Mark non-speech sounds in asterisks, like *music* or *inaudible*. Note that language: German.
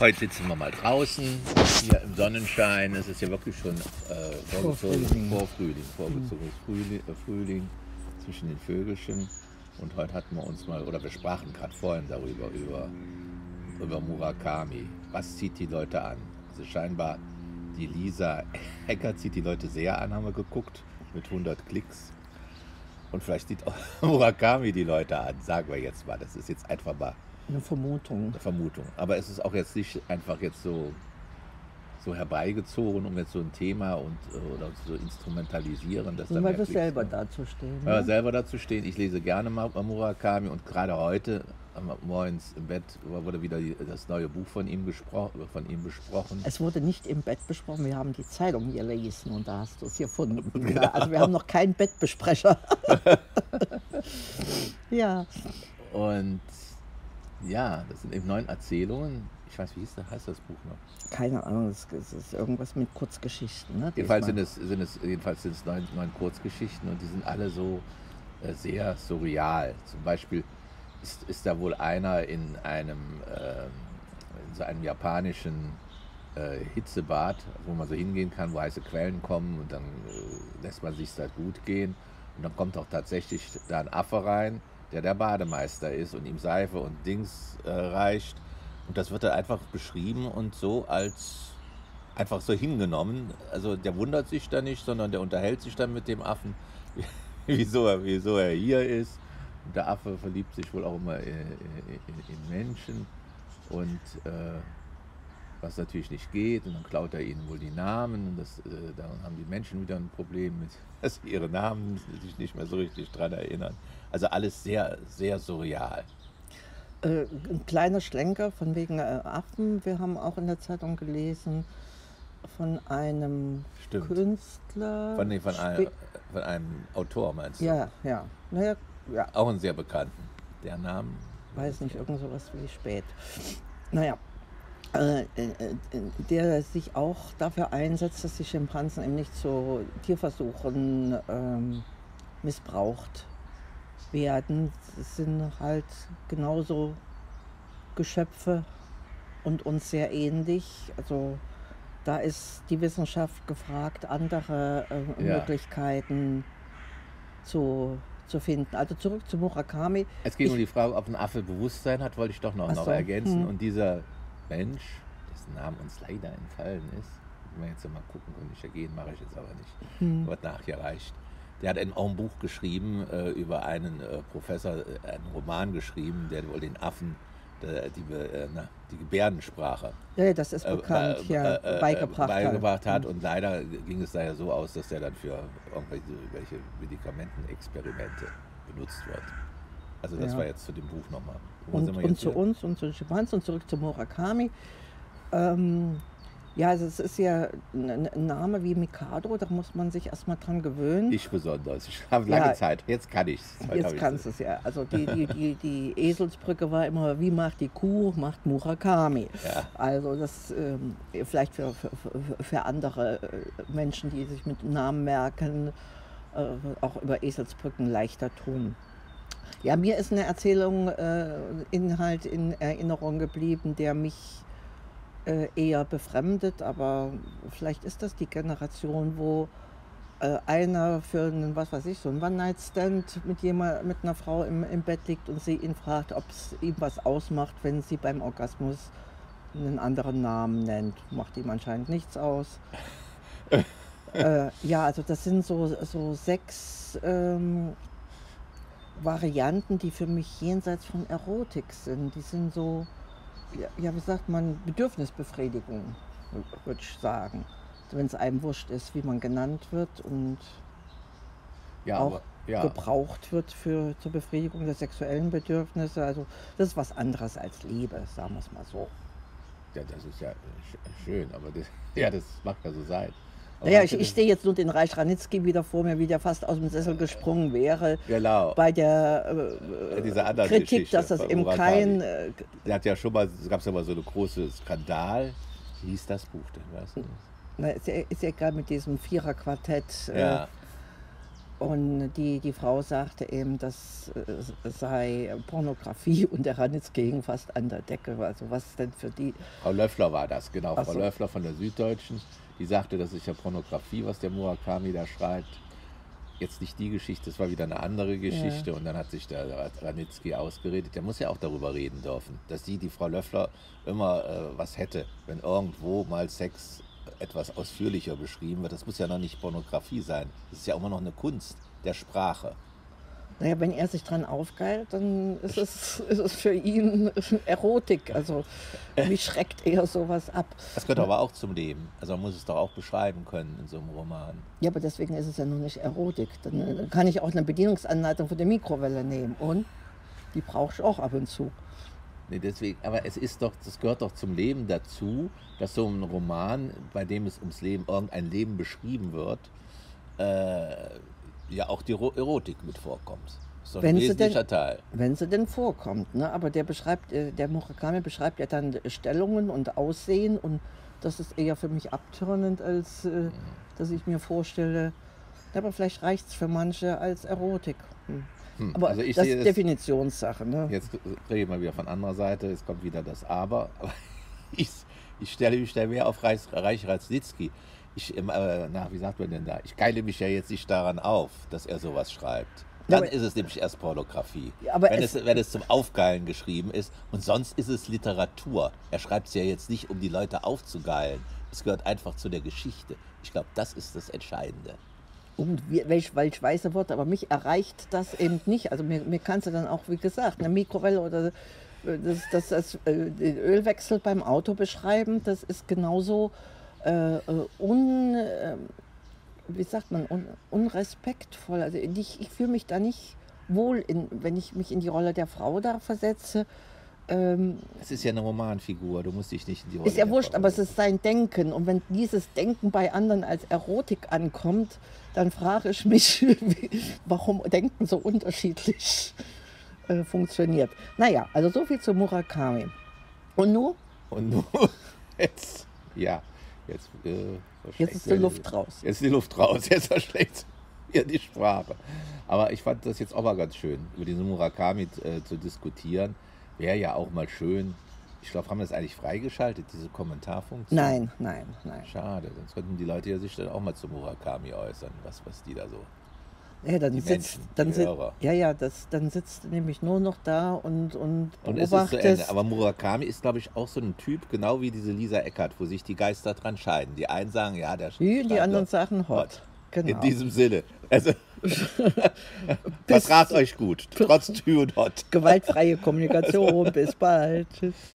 Heute sitzen wir mal draußen, hier im Sonnenschein. Es ist ja wirklich schon äh, vorgezogen, Vorfrühling, vorgezogenes Frühling, äh, Frühling zwischen den Vögelchen. Und heute hatten wir uns mal, oder wir sprachen gerade vorhin darüber, über, über Murakami. Was zieht die Leute an? Also scheinbar die Lisa Ecker zieht die Leute sehr an, haben wir geguckt, mit 100 Klicks. Und vielleicht zieht auch *laughs* Murakami die Leute an, sagen wir jetzt mal. Das ist jetzt einfach mal Eine Vermutung. eine Vermutung. Aber es ist auch jetzt nicht einfach jetzt so, so herbeigezogen, um jetzt so ein Thema und, äh, oder zu instrumentalisieren. Dass Nur weil wir selber dazu stehen. Ne? selber dazu stehen. Ich lese gerne Murakami und gerade heute am morgens im Bett wurde wieder das neue Buch von ihm, von ihm besprochen. Es wurde nicht im Bett besprochen, wir haben die Zeitung gelesen und da hast du es gefunden. Genau. *laughs* Ja, Also wir haben noch keinen Bettbesprecher. *laughs* ja, Und ja, das sind eben neun Erzählungen. Ich weiß, wie hieß das, heißt das Buch noch? keine Ahnung, es es ist irgendwas mit Kurzgeschichten. Ne? Jedenfalls sind es, sind es, jedenfalls sind es neun, neun Kurzgeschichten und die sind alle so äh, sehr surreal. Zum Beispiel ist, ist da wohl einer in einem, ähm, in so einem japanischen äh, Hitzebad, wo man so hingehen kann, wo heiße Quellen kommen und dann äh, lässt man sich da gut gehen. Und dann kommt auch tatsächlich da ein Affe rein, der der Bademeister ist und ihm Seife und Dings äh, reicht. Und das wird dann einfach beschrieben und so als einfach so hingenommen. Also der wundert sich da nicht, sondern der unterhält sich dann mit dem Affen, *laughs* wieso er, wieso er hier ist. Und der Affe verliebt sich wohl auch immer in, in, in Menschen und äh, was natürlich nicht geht. Und dann klaut er ihnen wohl die Namen. Und das, äh, dann haben die Menschen wieder ein Problem mit, *laughs* dass sie ihre Namen sich nicht mehr so richtig dran erinnern. Also alles sehr, sehr surreal. Äh, ein kleiner Schlenker von wegen äh, Affen. Wir haben auch in der Zeitung gelesen von einem Stimmt. Künstler. Von, nee, von, einem, von einem Autor meinst du? Ja, ja. Naja, ja, Auch einen sehr bekannten. Der Name. weiß nicht, irgend sowas wie spät. Naja, der sich auch dafür einsetzt, dass die Schimpansen eben nicht zu Tierversuchen ähm, missbraucht werden. Es sind halt genauso Geschöpfe und uns sehr ähnlich. Also da ist die Wissenschaft gefragt, andere äh, Ja. Möglichkeiten zu, zu finden. Also zurück zu Murakami. Es ging Ich- um die Frage, ob ein Affe Bewusstsein hat, wollte ich doch noch, noch so, ergänzen. hm. Und dieser Mensch, dessen Name uns leider entfallen ist, wenn wir jetzt mal gucken, könnte ich ja gehen, mache ich jetzt aber nicht, Hm. wird nachgereicht. Der hat ein, auch ein Buch geschrieben äh, über einen äh, Professor, äh, einen Roman geschrieben, der wohl den Affen die, Be- äh, na, die Gebärdensprache Ja, das ist äh, bekannt, äh, ja, äh, äh, beigebracht, beigebracht hat. Hm. Und leider ging es daher so aus, dass der dann für irgendwelche welche Medikamentenexperimente benutzt wird. Also das Ja. war jetzt zu dem Buch nochmal. Und, und zu hier? uns und zu den Schimpansen und zurück zu Murakami. Ähm, ja, also es ist ja ein, Name wie Mikado, da muss man sich erstmal dran gewöhnen. Ich besonders. Ich habe lange Ja. Zeit. Jetzt kann ich es. Jetzt kannst du es ja. Also die, die, die, die Eselsbrücke war immer, wie macht die Kuh, macht Murakami. Ja. Also das ähm, vielleicht für, für, für- für andere äh, Menschen, die sich mit Namen merken, äh, auch über Eselsbrücken leichter tun. Ja, mir ist eine Erzählung, äh, Inhalt in Erinnerung geblieben, der mich äh, eher befremdet, aber vielleicht ist das die Generation, wo äh, einer für einen, was weiß ich, so einen One-Night-Stand mit jemand, mit einer Frau im, im Bett liegt und sie ihn fragt, ob es ihm was ausmacht, wenn sie beim Orgasmus einen anderen Namen nennt. Macht ihm anscheinend nichts aus. *laughs* äh, ja, also das sind so, so sechs ähm, Varianten, die für mich jenseits von Erotik sind. Die sind so, ja, wie sagt man, Bedürfnisbefriedigung, würde ich sagen. Wenn es einem wurscht ist, wie man genannt wird und Ja, auch aber, ja. gebraucht wird für, zur Befriedigung der sexuellen Bedürfnisse. Also das ist was anderes als Liebe, sagen wir es mal so. ja, das ist ja sch- schön, aber das, *laughs* ja, das mag ja so sein. Aber Naja, ich, ich sehe jetzt nur den Reich Ranitzky wieder vor mir, wie der fast aus dem Sessel gesprungen wäre. Genau. Bei der Äh, äh, anderen Kritik, Geschichte dass das eben kein. Äh, Der hat ja schon mal, es gab ja mal so eine große Skandal. Wie hieß das Buch denn, weißt du? na, ist, ja, ist ja gerade mit diesem Viererquartett. Äh, Ja, Und die, die Frau sagte eben, das äh, sei Pornografie *laughs* und der Ranitzky hing fast an der Decke. Also was denn für die... Frau Löffler war das, genau. Ach Frau so. Löffler von der Süddeutschen, die sagte, das ist ja Pornografie, was der Murakami da schreibt. Jetzt nicht die Geschichte, das war wieder eine andere Geschichte. Und dann hat sich der Ranitzky ausgeredet. Der muss ja auch darüber reden dürfen, dass sie, die Frau Löffler, immer äh, was hätte, wenn irgendwo mal Sex etwas ausführlicher beschrieben wird. Das muss ja noch nicht Pornografie sein. Das ist ja immer noch eine Kunst der Sprache. Naja, wenn er sich dran aufgeilt, dann ist es, ist es für ihn Erotik. Also mich schreckt eher sowas ab. Das gehört aber auch zum Leben. Also man muss es doch auch beschreiben können in so einem Roman. Ja, aber deswegen ist es ja noch nicht Erotik. Dann, äh, dann kann ich auch eine Bedienungsanleitung für die Mikrowelle nehmen. Und die brauche ich auch ab und zu. Nee, deswegen, aber es ist doch, das gehört doch zum Leben dazu, dass so ein Roman, bei dem es ums Leben, irgendein Leben beschrieben wird, äh, ja auch die Ro- Erotik mit vorkommt. Ein Wenn sie wesentlicher denn- Teil. Wenn sie denn vorkommt. Ne? Aber der beschreibt, äh, der Murakami beschreibt ja dann Stellungen und Aussehen und das ist eher für mich abtörnend, als äh, dass ich mir vorstelle, aber vielleicht reicht es für manche als Erotik. Hm. Hm, Aber also das ist Definitionssache. Ne? jetzt rede ich mal wieder von anderer Seite, es kommt wieder das Aber. Aber *laughs* ich, ich stelle mich da mehr auf Reich, Reich Ratzlitzky. Ich, äh, na, wie sagt man denn da? Ich geile mich ja jetzt nicht daran auf, dass er sowas schreibt. Ja, Dann aber- ist es nämlich erst Pornografie. Ja, wenn, es- es, wenn es zum Aufgeilen geschrieben ist. Und sonst ist es Literatur. Er schreibt es ja jetzt nicht, um die Leute aufzugeilen. Es gehört einfach zu der Geschichte. Ich glaube, das ist das Entscheidende. Und wie, welch, welch weiße Worte, aber mich erreicht das eben nicht. Also mir, mir kannst du dann auch, wie gesagt, eine Mikrowelle oder äh, das, das, das, äh, den Ölwechsel beim Auto beschreiben, das ist genauso äh, äh, un, äh, wie sagt man, un, unrespektvoll. Also ich, ich fühle mich da nicht wohl, in, wenn ich mich in die Rolle der Frau da versetze. Ähm, Es ist ja eine Romanfigur. Du musst dich nicht in die Rolle ist ja wurscht, aber es ist sein Denken. Und wenn dieses Denken bei anderen als Erotik ankommt, dann frage ich mich, *laughs* warum Denken so unterschiedlich äh, funktioniert. Naja, also so viel zu Murakami. Und nun, Und nun, *laughs* jetzt, ja, jetzt, äh, jetzt ist die Luft raus. Jetzt ist die Luft raus, *laughs* jetzt verschlägt mir die Sprache. Aber ich fand das jetzt auch mal ganz schön, über diesen Murakami äh, zu diskutieren. Wäre ja auch mal schön. Ich glaube, haben wir das eigentlich freigeschaltet, diese Kommentarfunktion? Nein, nein, nein. Schade, sonst könnten die Leute ja sich dann auch mal zu Murakami äußern, was, was die da so. Ja, dann Die sitzt, Menschen, dann sit, ja, ja, das, dann sitzt nämlich nur noch da und, und Und es ist zu Ende. beobachtest. Aber Murakami ist, glaube ich, auch so ein Typ, genau wie diese Lisa Eckert, wo sich die Geister dran scheiden. Die einen sagen, ja, der die, die anderen sagen hot. Genau. In diesem Sinne. Also, *laughs* vertragt euch gut, *laughs* trotz Tü und Hot. Gewaltfreie Kommunikation. Bis bald. Tschüss. *laughs*